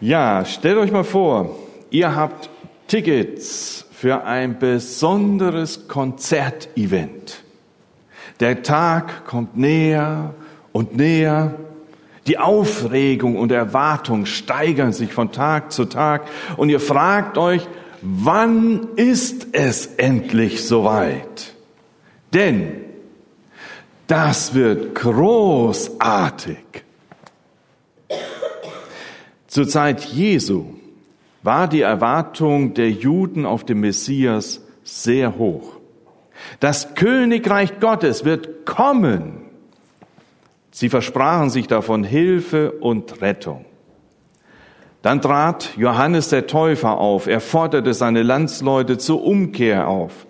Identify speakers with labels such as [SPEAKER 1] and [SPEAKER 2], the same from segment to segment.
[SPEAKER 1] Ja, stellt euch mal vor, ihr habt Tickets für ein besonderes Konzertevent. Der Tag kommt näher und näher. Die Aufregung und Erwartung steigern sich von Tag zu Tag und ihr fragt euch, wann ist es endlich soweit? Denn das wird großartig. Zur Zeit Jesu war die Erwartung der Juden auf den Messias sehr hoch. Das Königreich Gottes wird kommen. Sie versprachen sich davon Hilfe und Rettung. Dann trat Johannes der Täufer auf. Er forderte seine Landsleute zur Umkehr auf,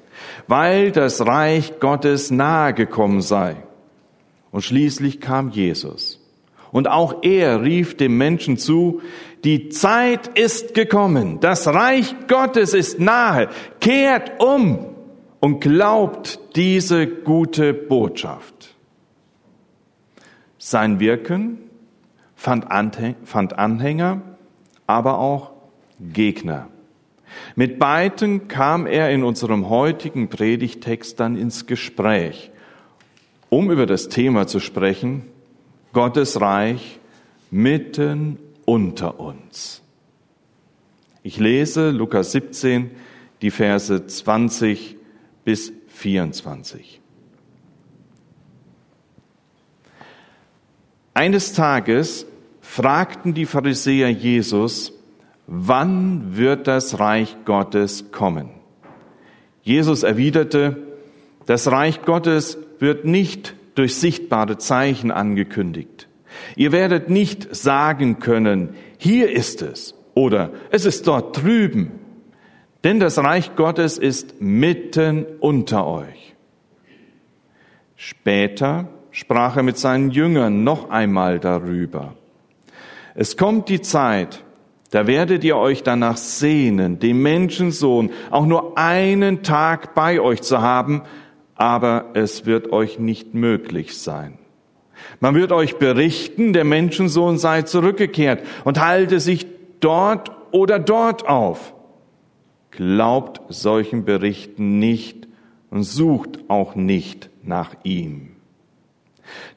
[SPEAKER 1] weil das Reich Gottes nahe gekommen sei. Und schließlich kam Jesus. Und auch er rief dem Menschen zu, die Zeit ist gekommen, das Reich Gottes ist nahe, kehrt um und glaubt diese gute Botschaft. Sein Wirken fand Anhänger, aber auch Gegner. Mit beiden kam er in unserem heutigen Predigtext dann ins Gespräch, um über das Thema zu sprechen, Gottes Reich mitten unter uns. Ich lese Lukas 17, die Verse 20 bis 24. Eines Tages fragten die Pharisäer Jesus, wann wird das Reich Gottes kommen? Jesus erwiderte, das Reich Gottes wird nicht durch sichtbare Zeichen angekündigt. Ihr werdet nicht sagen können, hier ist es oder es ist dort drüben, denn das Reich Gottes ist mitten unter euch. Später sprach er mit seinen Jüngern noch einmal darüber. Es kommt die Zeit, da werdet ihr euch danach sehnen, dem Menschensohn auch nur einen Tag bei euch zu haben, aber es wird euch nicht möglich sein. Man wird euch berichten, der Menschensohn sei zurückgekehrt und halte sich dort oder dort auf. Glaubt solchen Berichten nicht und sucht auch nicht nach ihm.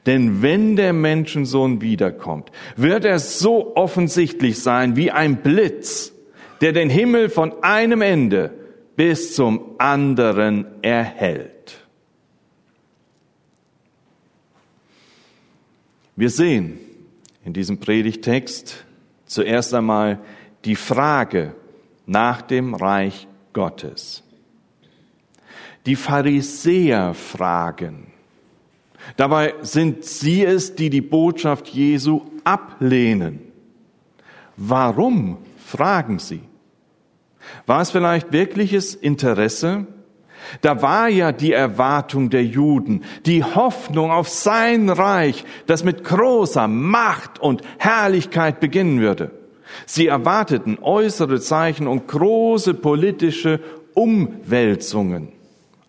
[SPEAKER 1] Denn wenn der Menschensohn wiederkommt, wird er so offensichtlich sein wie ein Blitz, der den Himmel von einem Ende bis zum anderen erhält. Wir sehen in diesem Predigtext zuerst einmal die Frage nach dem Reich Gottes. Die Pharisäer fragen. Dabei sind sie es, die die Botschaft Jesu ablehnen. Warum fragen sie? War es vielleicht wirkliches Interesse? Da war ja die Erwartung der Juden, die Hoffnung auf sein Reich, das mit großer Macht und Herrlichkeit beginnen würde. Sie erwarteten äußere Zeichen und große politische Umwälzungen.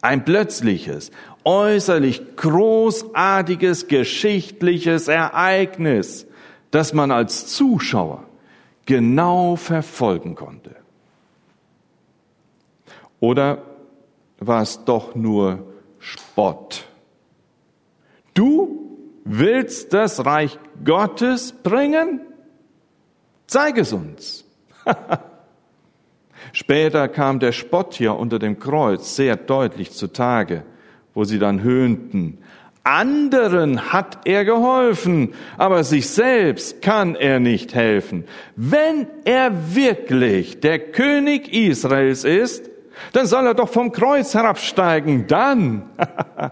[SPEAKER 1] Ein plötzliches, äußerlich großartiges geschichtliches Ereignis, das man als Zuschauer genau verfolgen konnte. Oder war es doch nur Spott. Du willst das Reich Gottes bringen? Zeig es uns. Später kam der Spott hier unter dem Kreuz sehr deutlich zutage, wo sie dann höhnten, anderen hat er geholfen, aber sich selbst kann er nicht helfen. Wenn er wirklich der König Israels ist, dann soll er doch vom Kreuz herabsteigen. Dann,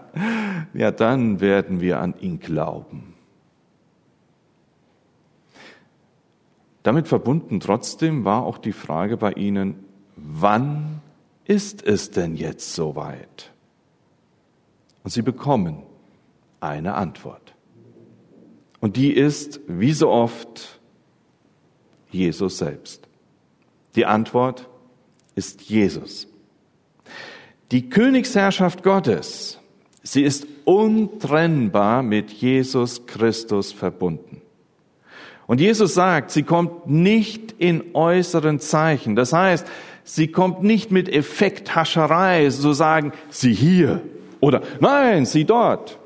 [SPEAKER 1] ja, dann werden wir an ihn glauben. Damit verbunden trotzdem war auch die Frage bei ihnen, wann ist es denn jetzt soweit? Und sie bekommen eine Antwort. Und die ist, wie so oft, Jesus selbst. Die Antwort ist Jesus. Die Königsherrschaft Gottes, sie ist untrennbar mit Jesus Christus verbunden. Und Jesus sagt, sie kommt nicht in äußeren Zeichen. Das heißt, sie kommt nicht mit Effekthascherei, so sagen, sie hier oder nein, sie dort.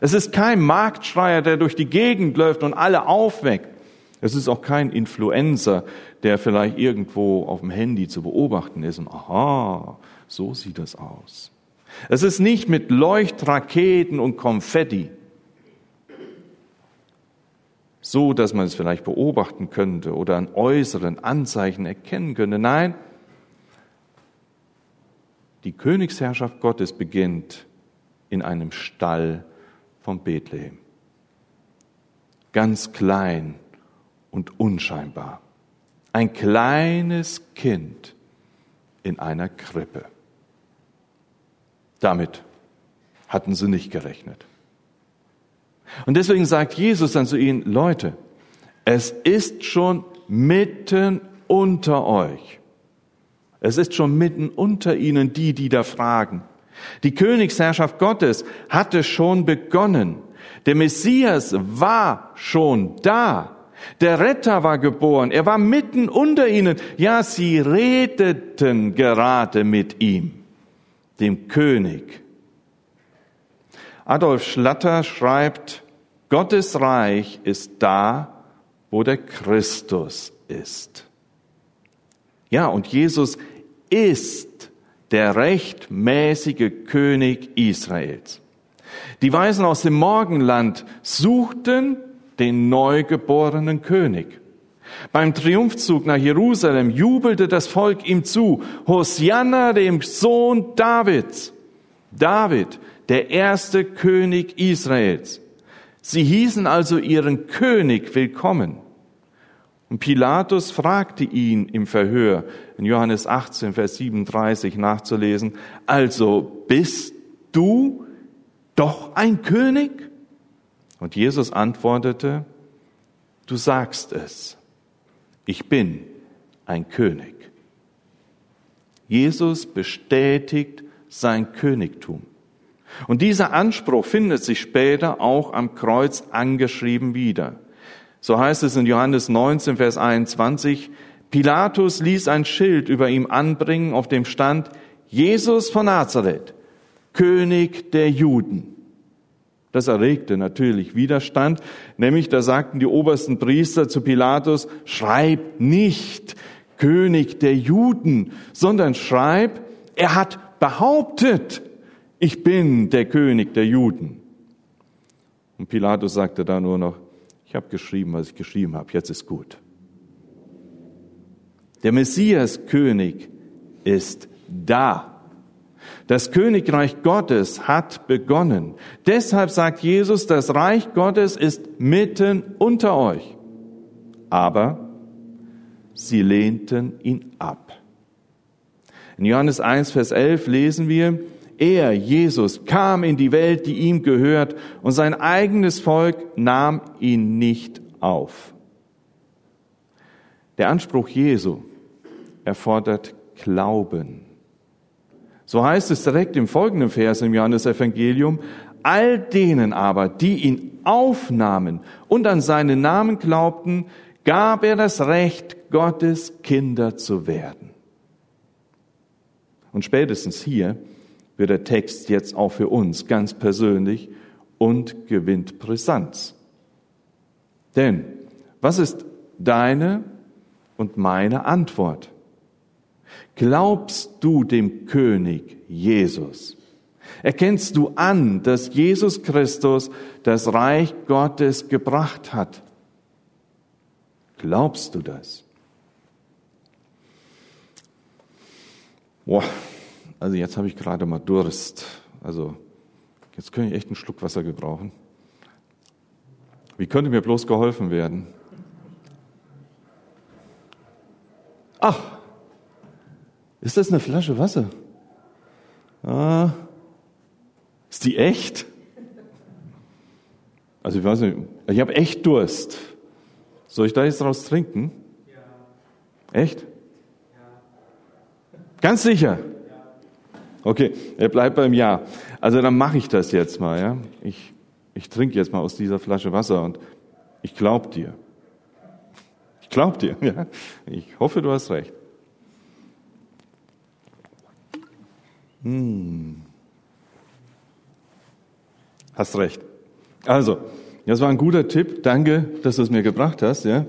[SPEAKER 1] Es ist kein Marktschreier, der durch die Gegend läuft und alle aufweckt. Es ist auch kein Influencer, der vielleicht irgendwo auf dem Handy zu beobachten ist und aha, so sieht das aus. Es ist nicht mit Leuchtraketen und Konfetti, so dass man es vielleicht beobachten könnte oder an äußeren Anzeichen erkennen könnte. Nein, die Königsherrschaft Gottes beginnt in einem Stall von Bethlehem. Ganz klein und unscheinbar. Ein kleines Kind in einer Krippe. Damit hatten sie nicht gerechnet. Und deswegen sagt Jesus dann zu ihnen, Leute, es ist schon mitten unter euch. Es ist schon mitten unter ihnen die, die da fragen. Die Königsherrschaft Gottes hatte schon begonnen. Der Messias war schon da. Der Retter war geboren. Er war mitten unter ihnen. Ja, sie redeten gerade mit ihm, dem König. Adolf Schlatter schreibt, Gottes Reich ist da, wo der Christus ist. Ja, und Jesus ist der rechtmäßige König Israels. Die Weisen aus dem Morgenland suchten den neugeborenen König. Beim Triumphzug nach Jerusalem jubelte das Volk ihm zu, Hosianna dem Sohn Davids. David, der erste König Israels. Sie hießen also ihren König willkommen. Und Pilatus fragte ihn im Verhör, in Johannes 18, Vers 37 nachzulesen, also bist du doch ein König? Und Jesus antwortete, du sagst es, ich bin ein König. Jesus bestätigt sein Königtum. Und dieser Anspruch findet sich später auch am Kreuz angeschrieben wieder. So heißt es in Johannes 19, Vers 21, Pilatus ließ ein Schild über ihm anbringen, auf dem stand, Jesus von Nazareth, König der Juden. Das erregte natürlich Widerstand, nämlich da sagten die obersten Priester zu Pilatus, schreib nicht König der Juden, sondern schreib, er hat behauptet, ich bin der König der Juden. Und Pilatus sagte da nur noch, ich habe geschrieben, was ich geschrieben habe, jetzt ist gut. Der Messias König ist da. Das Königreich Gottes hat begonnen. Deshalb sagt Jesus, das Reich Gottes ist mitten unter euch. Aber sie lehnten ihn ab. In Johannes 1, Vers 11 lesen wir, er, Jesus, kam in die Welt, die ihm gehört, und sein eigenes Volk nahm ihn nicht auf. Der Anspruch Jesu erfordert Glauben. So heißt es direkt im folgenden Vers im Johannesevangelium, all denen aber, die ihn aufnahmen und an seinen Namen glaubten, gab er das Recht, Gottes Kinder zu werden. Und spätestens hier wird der Text jetzt auch für uns ganz persönlich und gewinnt Brisanz. Denn was ist deine und meine Antwort? Glaubst du dem König Jesus? Erkennst du an, dass Jesus Christus das Reich Gottes gebracht hat? Glaubst du das? Boah, also jetzt habe ich gerade mal Durst. Also jetzt könnte ich echt einen Schluck Wasser gebrauchen. Wie könnte mir bloß geholfen werden? Ach, ist das eine Flasche Wasser? Ah, ist die echt? Also ich weiß nicht, ich habe echt Durst. Soll ich da jetzt draus trinken? Ja. Echt? Ja. Ganz sicher? Okay, er bleibt beim Ja. Also dann mache ich das jetzt mal. Ja? Ich, ich trinke jetzt mal aus dieser Flasche Wasser und ich glaube dir. glaub dir. Ja? Ich hoffe, du hast recht. Hm. Hast recht. Also, das war ein guter Tipp. Danke, dass du es mir gebracht hast. Ja,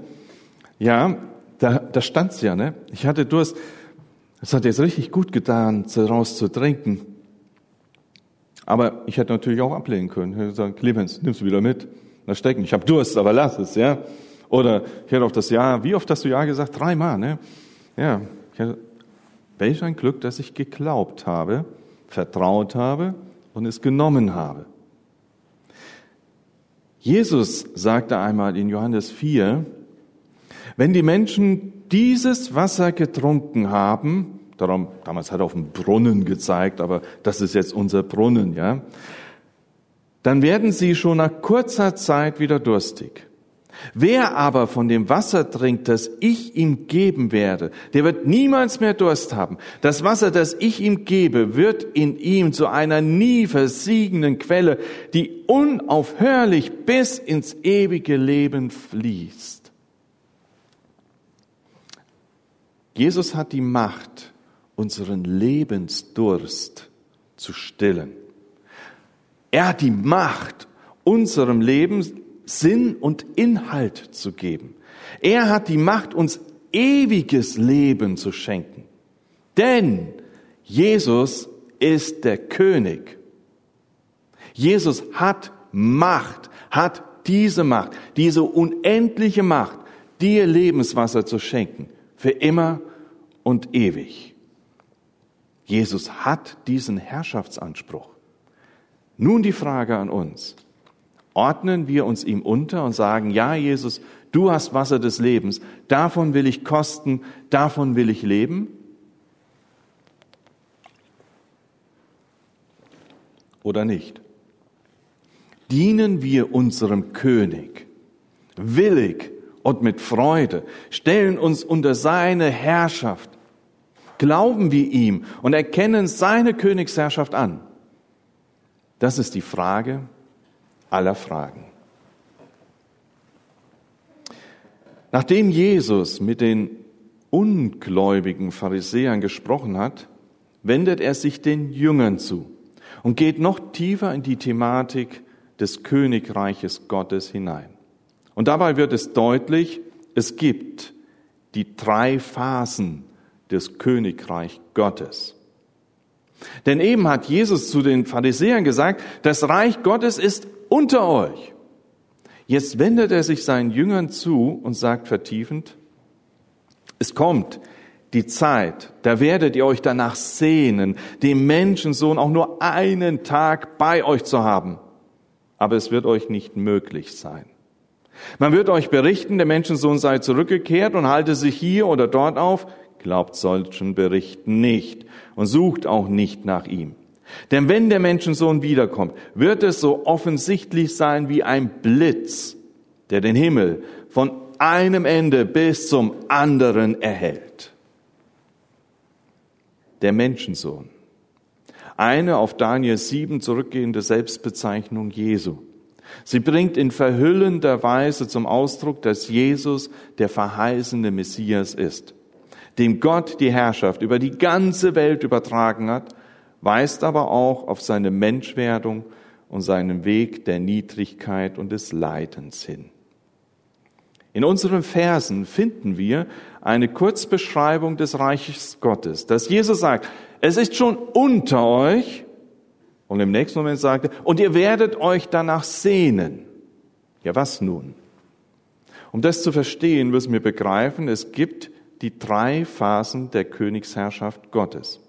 [SPEAKER 1] ja da, da stand's ja. Ne? Ich hatte Durst. Es hat jetzt richtig gut getan, daraus zu trinken. Aber ich hätte natürlich auch ablehnen können. Ich hätte gesagt, Clemens, nimmst du wieder mit. Da stecken. Ich habe Durst, aber lass es, ja. Oder ich hätte auf das Ja, wie oft hast du Ja gesagt? Dreimal, ne? Ja. Ich hätte, welch ein Glück, dass ich geglaubt habe, vertraut habe und es genommen habe. Jesus sagte einmal in Johannes 4, wenn die Menschen dieses Wasser getrunken haben, darum, damals hat er auf den Brunnen gezeigt, aber das ist jetzt unser Brunnen, ja, dann werden sie schon nach kurzer Zeit wieder durstig. Wer aber von dem Wasser trinkt, das ich ihm geben werde, der wird niemals mehr Durst haben. Das Wasser, das ich ihm gebe, wird in ihm zu einer nie versiegenden Quelle, die unaufhörlich bis ins ewige Leben fließt. Jesus hat die Macht, unseren Lebensdurst zu stillen. Er hat die Macht, unserem Leben Sinn und Inhalt zu geben. Er hat die Macht, uns ewiges Leben zu schenken. Denn Jesus ist der König. Jesus hat Macht, hat diese Macht, diese unendliche Macht, dir Lebenswasser zu schenken, für immer und ewig. Jesus hat diesen Herrschaftsanspruch. Nun die Frage an uns ordnen wir uns ihm unter und sagen, ja, Jesus, du hast Wasser des Lebens, davon will ich kosten, davon will ich leben? Oder nicht? Dienen wir unserem König willig und mit Freude, stellen uns unter seine Herrschaft, glauben wir ihm und erkennen seine Königsherrschaft an? Das ist die Frage, aller Fragen. Nachdem Jesus mit den ungläubigen Pharisäern gesprochen hat, wendet er sich den Jüngern zu und geht noch tiefer in die Thematik des Königreiches Gottes hinein. Und dabei wird es deutlich, es gibt die drei Phasen des Königreich Gottes. Denn eben hat Jesus zu den Pharisäern gesagt, das Reich Gottes ist unter euch. Jetzt wendet er sich seinen Jüngern zu und sagt vertiefend, es kommt die Zeit, da werdet ihr euch danach sehnen, dem Menschensohn auch nur einen Tag bei euch zu haben. Aber es wird euch nicht möglich sein. Man wird euch berichten, der Menschensohn sei zurückgekehrt und halte sich hier oder dort auf. Glaubt solchen Berichten nicht und sucht auch nicht nach ihm. Denn wenn der Menschensohn wiederkommt, wird es so offensichtlich sein wie ein Blitz, der den Himmel von einem Ende bis zum anderen erhält. Der Menschensohn. Eine auf Daniel 7 zurückgehende Selbstbezeichnung Jesu. Sie bringt in verhüllender Weise zum Ausdruck, dass Jesus der verheißene Messias ist, dem Gott die Herrschaft über die ganze Welt übertragen hat weist aber auch auf seine Menschwerdung und seinen Weg der Niedrigkeit und des Leidens hin. In unseren Versen finden wir eine Kurzbeschreibung des Reiches Gottes, dass Jesus sagt, es ist schon unter euch, und im nächsten Moment sagt er, und ihr werdet euch danach sehnen. Ja, was nun? Um das zu verstehen, müssen wir begreifen, es gibt die drei Phasen der Königsherrschaft Gottes.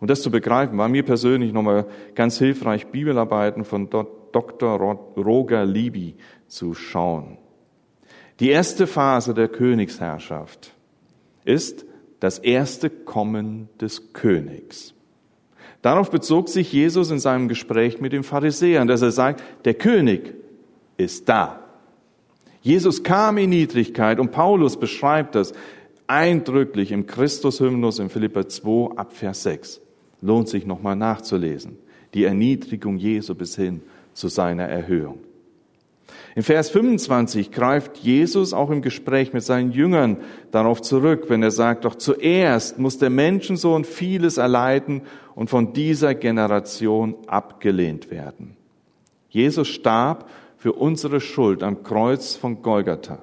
[SPEAKER 1] Um das zu begreifen, war mir persönlich nochmal ganz hilfreich, Bibelarbeiten von Dr. Roger Libby zu schauen. Die erste Phase der Königsherrschaft ist das erste Kommen des Königs. Darauf bezog sich Jesus in seinem Gespräch mit den Pharisäern, dass er sagt, der König ist da. Jesus kam in Niedrigkeit und Paulus beschreibt das eindrücklich im Christushymnus in Philippa 2 ab Vers 6. Lohnt sich nochmal nachzulesen. Die Erniedrigung Jesu bis hin zu seiner Erhöhung. In Vers 25 greift Jesus auch im Gespräch mit seinen Jüngern darauf zurück, wenn er sagt, doch zuerst muss der Menschensohn vieles erleiden und von dieser Generation abgelehnt werden. Jesus starb für unsere Schuld am Kreuz von Golgatha.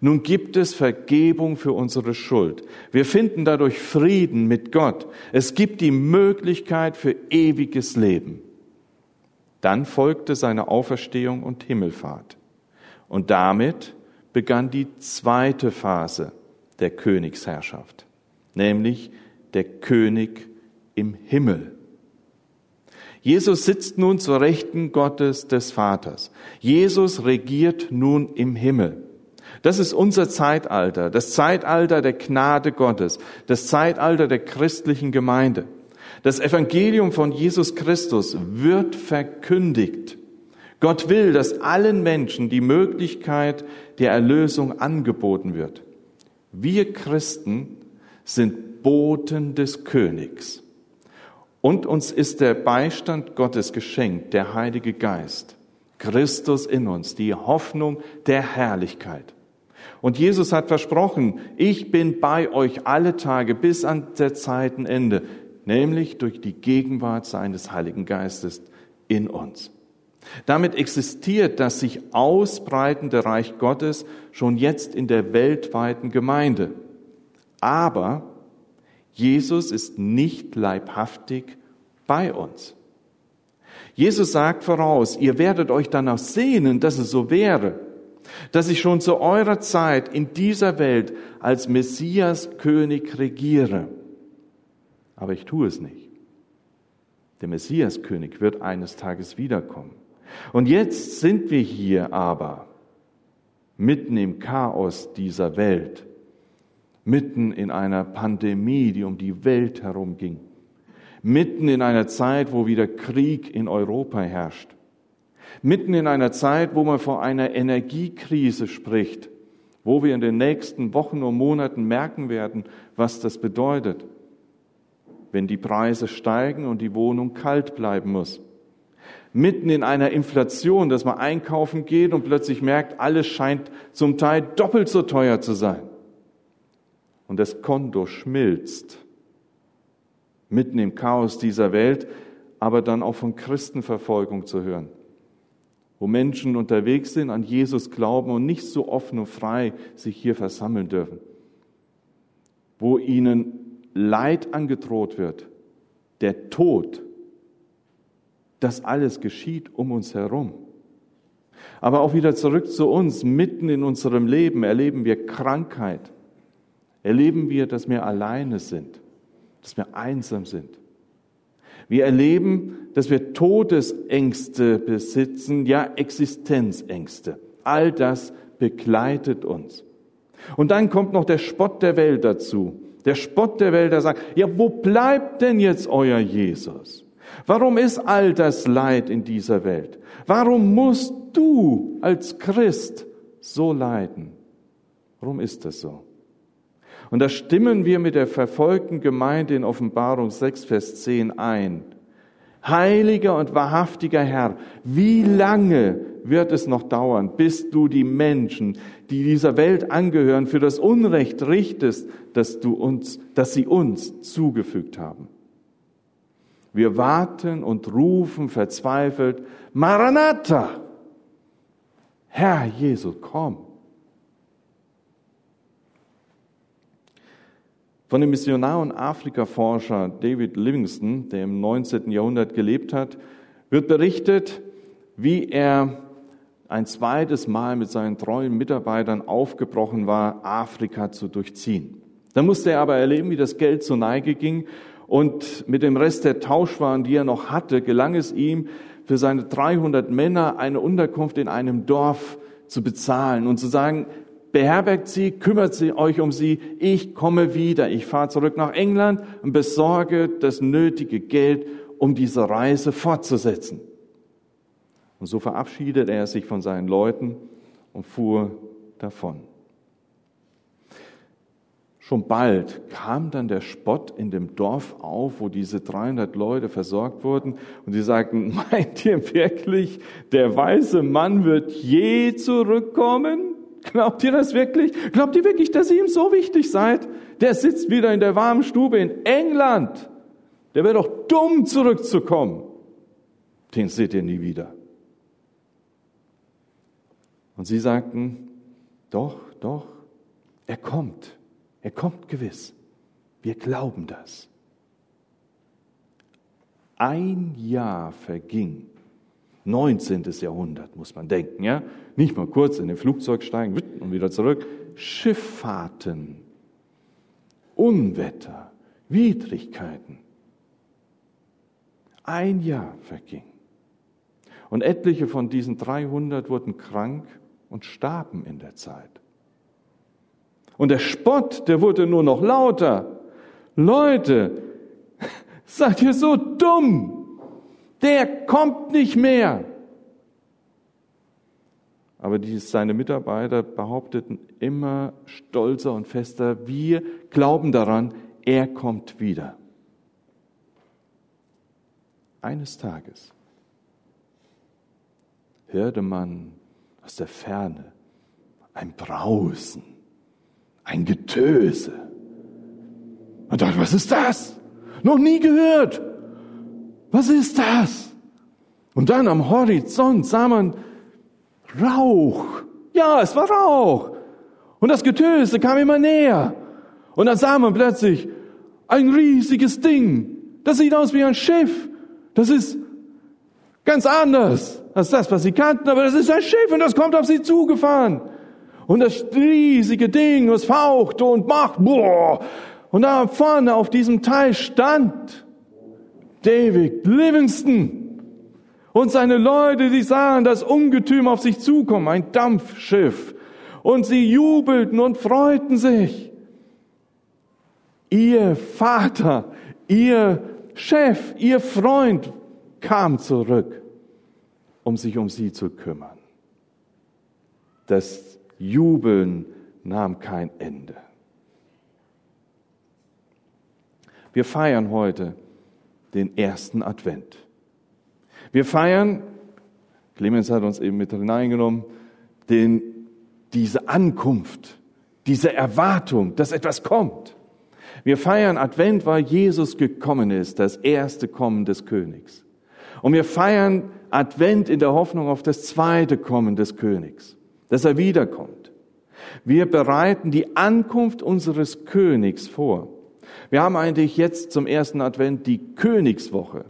[SPEAKER 1] Nun gibt es Vergebung für unsere Schuld. Wir finden dadurch Frieden mit Gott. Es gibt die Möglichkeit für ewiges Leben. Dann folgte seine Auferstehung und Himmelfahrt. Und damit begann die zweite Phase der Königsherrschaft, nämlich der König im Himmel. Jesus sitzt nun zur Rechten Gottes des Vaters. Jesus regiert nun im Himmel. Das ist unser Zeitalter, das Zeitalter der Gnade Gottes, das Zeitalter der christlichen Gemeinde. Das Evangelium von Jesus Christus wird verkündigt. Gott will, dass allen Menschen die Möglichkeit der Erlösung angeboten wird. Wir Christen sind Boten des Königs. Und uns ist der Beistand Gottes geschenkt, der Heilige Geist. Christus in uns, die Hoffnung der Herrlichkeit. Und Jesus hat versprochen, ich bin bei euch alle Tage bis an der Zeitenende, nämlich durch die Gegenwart seines Heiligen Geistes in uns. Damit existiert das sich ausbreitende Reich Gottes schon jetzt in der weltweiten Gemeinde. Aber Jesus ist nicht leibhaftig bei uns. Jesus sagt voraus, ihr werdet euch danach sehnen, dass es so wäre, dass ich schon zu eurer Zeit in dieser Welt als Messias König regiere. Aber ich tue es nicht. Der Messias König wird eines Tages wiederkommen. Und jetzt sind wir hier aber mitten im Chaos dieser Welt, mitten in einer Pandemie, die um die Welt herum ging, mitten in einer Zeit, wo wieder Krieg in Europa herrscht, mitten in einer Zeit, wo man vor einer Energiekrise spricht, wo wir in den nächsten Wochen und Monaten merken werden, was das bedeutet, wenn die Preise steigen und die Wohnung kalt bleiben muss. Mitten in einer Inflation, dass man einkaufen geht und plötzlich merkt, alles scheint zum Teil doppelt so teuer zu sein. Und das Konto schmilzt. Mitten im Chaos dieser Welt, aber dann auch von Christenverfolgung zu hören, wo Menschen unterwegs sind, an Jesus glauben und nicht so offen und frei sich hier versammeln dürfen, wo ihnen Leid angedroht wird, der Tod das alles geschieht um uns herum. Aber auch wieder zurück zu uns, mitten in unserem Leben erleben wir Krankheit, erleben wir, dass wir alleine sind, dass wir einsam sind. Wir erleben, dass wir Todesängste besitzen, ja Existenzängste. All das begleitet uns. Und dann kommt noch der Spott der Welt dazu. Der Spott der Welt, der sagt, ja, wo bleibt denn jetzt euer Jesus? Warum ist all das Leid in dieser Welt? Warum musst du als Christ so leiden? Warum ist das so? Und da stimmen wir mit der verfolgten Gemeinde in Offenbarung 6, Vers 10 ein. Heiliger und wahrhaftiger Herr, wie lange wird es noch dauern, bis du die Menschen, die dieser Welt angehören, für das Unrecht richtest, das du uns, das sie uns zugefügt haben? Wir warten und rufen verzweifelt, Maranatha! Herr Jesu, komm! Von dem Missionar und Afrikaforscher David Livingston, der im 19. Jahrhundert gelebt hat, wird berichtet, wie er ein zweites Mal mit seinen treuen Mitarbeitern aufgebrochen war, Afrika zu durchziehen. Da musste er aber erleben, wie das Geld zur Neige ging und mit dem Rest der Tauschwaren, die er noch hatte, gelang es ihm, für seine 300 Männer eine Unterkunft in einem Dorf zu bezahlen und zu sagen, beherbergt sie, kümmert sie euch um sie, ich komme wieder, ich fahre zurück nach England und besorge das nötige Geld, um diese Reise fortzusetzen. Und so verabschiedete er sich von seinen Leuten und fuhr davon. Schon bald kam dann der Spott in dem Dorf auf, wo diese 300 Leute versorgt wurden. Und sie sagten, meint ihr wirklich, der weiße Mann wird je zurückkommen? Glaubt ihr das wirklich? Glaubt ihr wirklich, dass ihr ihm so wichtig seid? Der sitzt wieder in der warmen Stube in England. Der wäre doch dumm, zurückzukommen. Den seht ihr nie wieder. Und sie sagten, doch, doch, er kommt. Er kommt gewiss. Wir glauben das. Ein Jahr verging. 19. Jahrhundert muss man denken, ja? Nicht mal kurz in den Flugzeug steigen und wieder zurück. Schifffahrten, Unwetter, Widrigkeiten. Ein Jahr verging. Und etliche von diesen 300 wurden krank und starben in der Zeit. Und der Spott, der wurde nur noch lauter. Leute, seid ihr so dumm? Der kommt nicht mehr. Aber die, seine Mitarbeiter behaupteten immer stolzer und fester, wir glauben daran, er kommt wieder. Eines Tages hörte man aus der Ferne ein Brausen ein Getöse. Und dachte, was ist das? Noch nie gehört. Was ist das? Und dann am Horizont sah man Rauch. Ja, es war Rauch. Und das Getöse kam immer näher. Und dann sah man plötzlich ein riesiges Ding. Das sieht aus wie ein Schiff. Das ist ganz anders als das, was sie kannten, aber das ist ein Schiff und das kommt auf sie zugefahren. Und das riesige Ding, was fauchte und macht, boah. Und da vorne auf diesem Teil stand David Livingston und seine Leute, die sahen das Ungetüm auf sich zukommen, ein Dampfschiff. Und sie jubelten und freuten sich. Ihr Vater, ihr Chef, ihr Freund kam zurück, um sich um sie zu kümmern. Das Jubeln nahm kein Ende. Wir feiern heute den ersten Advent. Wir feiern, Clemens hat uns eben mit hineingenommen, den, diese Ankunft, diese Erwartung, dass etwas kommt. Wir feiern Advent, weil Jesus gekommen ist, das erste Kommen des Königs. Und wir feiern Advent in der Hoffnung auf das zweite Kommen des Königs dass er wiederkommt. Wir bereiten die Ankunft unseres Königs vor. Wir haben eigentlich jetzt zum ersten Advent die Königswoche.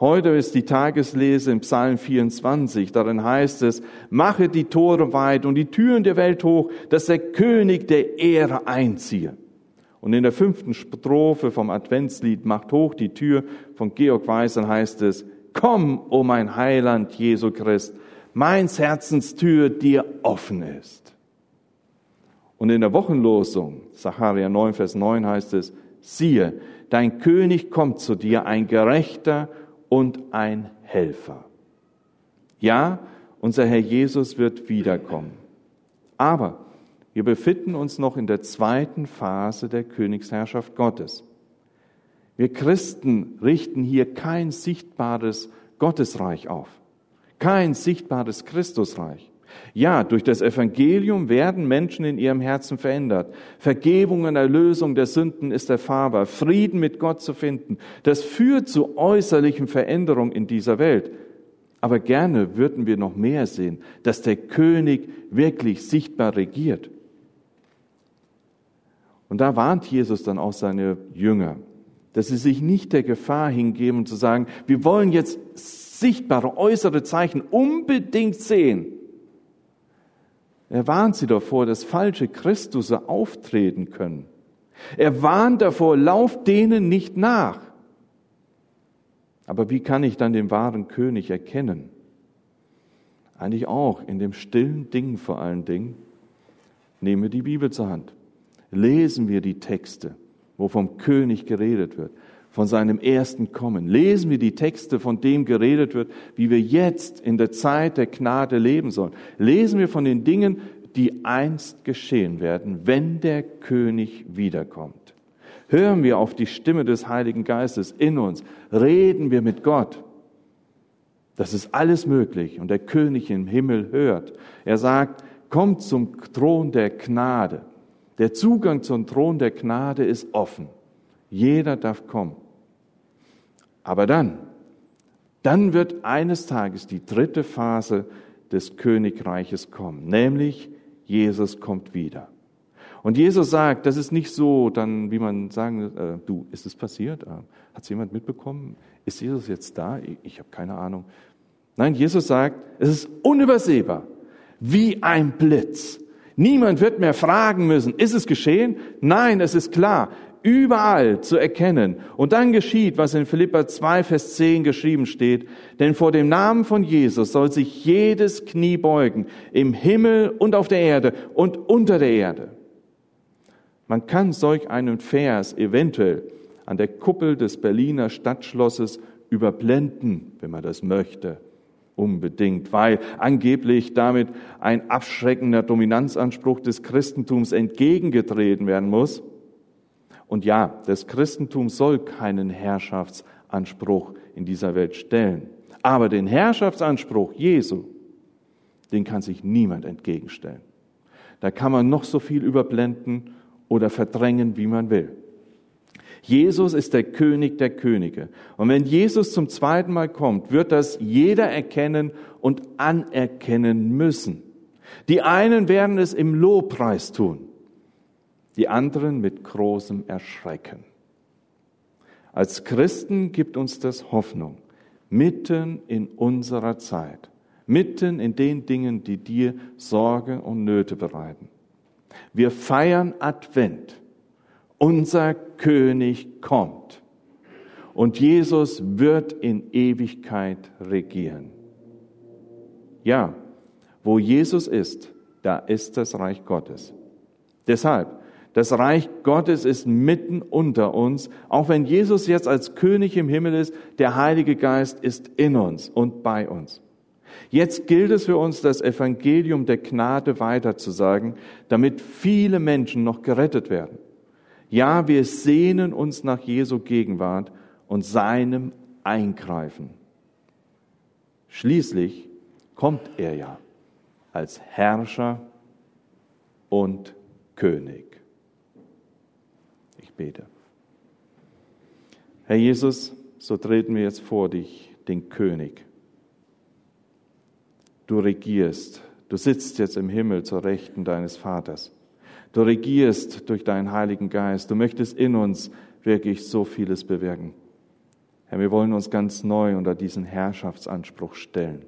[SPEAKER 1] Heute ist die Tageslese im Psalm 24. Darin heißt es, mache die Tore weit und die Türen der Welt hoch, dass der König der Ehre einziehe. Und in der fünften Strophe vom Adventslied Macht hoch die Tür von Georg Weißern heißt es, Komm, o oh mein Heiland Jesu Christ, meins Herzenstür dir offen ist. Und in der Wochenlosung, Sacharja 9, Vers 9 heißt es, siehe, dein König kommt zu dir, ein Gerechter und ein Helfer. Ja, unser Herr Jesus wird wiederkommen. Aber wir befinden uns noch in der zweiten Phase der Königsherrschaft Gottes. Wir Christen richten hier kein sichtbares Gottesreich auf kein sichtbares Christusreich. Ja, durch das Evangelium werden Menschen in ihrem Herzen verändert. Vergebung und Erlösung der Sünden ist erfahrbar. Frieden mit Gott zu finden. Das führt zu äußerlichen Veränderungen in dieser Welt. Aber gerne würden wir noch mehr sehen, dass der König wirklich sichtbar regiert. Und da warnt Jesus dann auch seine Jünger, dass sie sich nicht der Gefahr hingeben zu sagen, wir wollen jetzt sichtbare äußere Zeichen unbedingt sehen. Er warnt sie davor, dass falsche Christusse auftreten können. Er warnt davor, lauft denen nicht nach. Aber wie kann ich dann den wahren König erkennen? Eigentlich auch in dem stillen Ding vor allen Dingen. Nehmen wir die Bibel zur Hand. Lesen wir die Texte, wo vom König geredet wird von seinem ersten Kommen. Lesen wir die Texte, von dem geredet wird, wie wir jetzt in der Zeit der Gnade leben sollen. Lesen wir von den Dingen, die einst geschehen werden, wenn der König wiederkommt. Hören wir auf die Stimme des Heiligen Geistes in uns, reden wir mit Gott. Das ist alles möglich und der König im Himmel hört. Er sagt, kommt zum Thron der Gnade. Der Zugang zum Thron der Gnade ist offen. Jeder darf kommen. Aber dann, dann wird eines Tages die dritte Phase des Königreiches kommen, nämlich Jesus kommt wieder. Und Jesus sagt, das ist nicht so, dann, wie man sagen, äh, du, ist es passiert? Äh, Hat es jemand mitbekommen? Ist Jesus jetzt da? Ich, ich habe keine Ahnung. Nein, Jesus sagt, es ist unübersehbar, wie ein Blitz. Niemand wird mehr fragen müssen, ist es geschehen? Nein, es ist klar überall zu erkennen. Und dann geschieht, was in Philippa 2, Vers 10 geschrieben steht, denn vor dem Namen von Jesus soll sich jedes Knie beugen, im Himmel und auf der Erde und unter der Erde. Man kann solch einen Vers eventuell an der Kuppel des Berliner Stadtschlosses überblenden, wenn man das möchte. Unbedingt, weil angeblich damit ein abschreckender Dominanzanspruch des Christentums entgegengetreten werden muss. Und ja, das Christentum soll keinen Herrschaftsanspruch in dieser Welt stellen. Aber den Herrschaftsanspruch Jesu, den kann sich niemand entgegenstellen. Da kann man noch so viel überblenden oder verdrängen, wie man will. Jesus ist der König der Könige. Und wenn Jesus zum zweiten Mal kommt, wird das jeder erkennen und anerkennen müssen. Die einen werden es im Lobpreis tun die anderen mit großem Erschrecken. Als Christen gibt uns das Hoffnung, mitten in unserer Zeit, mitten in den Dingen, die dir Sorge und Nöte bereiten. Wir feiern Advent. Unser König kommt. Und Jesus wird in Ewigkeit regieren. Ja, wo Jesus ist, da ist das Reich Gottes. Deshalb das Reich Gottes ist mitten unter uns. Auch wenn Jesus jetzt als König im Himmel ist, der Heilige Geist ist in uns und bei uns. Jetzt gilt es für uns, das Evangelium der Gnade weiterzusagen, damit viele Menschen noch gerettet werden. Ja, wir sehnen uns nach Jesu Gegenwart und seinem Eingreifen. Schließlich kommt er ja als Herrscher und König bete. Herr Jesus, so treten wir jetzt vor dich, den König. Du regierst, du sitzt jetzt im Himmel zur Rechten deines Vaters. Du regierst durch deinen Heiligen Geist. Du möchtest in uns wirklich so vieles bewirken. Herr, wir wollen uns ganz neu unter diesen Herrschaftsanspruch stellen.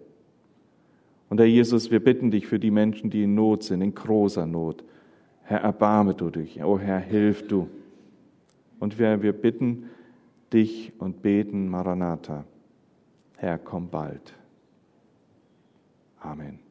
[SPEAKER 1] Und Herr Jesus, wir bitten dich für die Menschen, die in Not sind, in großer Not. Herr, erbarme du dich. Oh Herr, hilf du. Und wir, wir bitten dich und beten Maranatha. Herr, komm bald. Amen.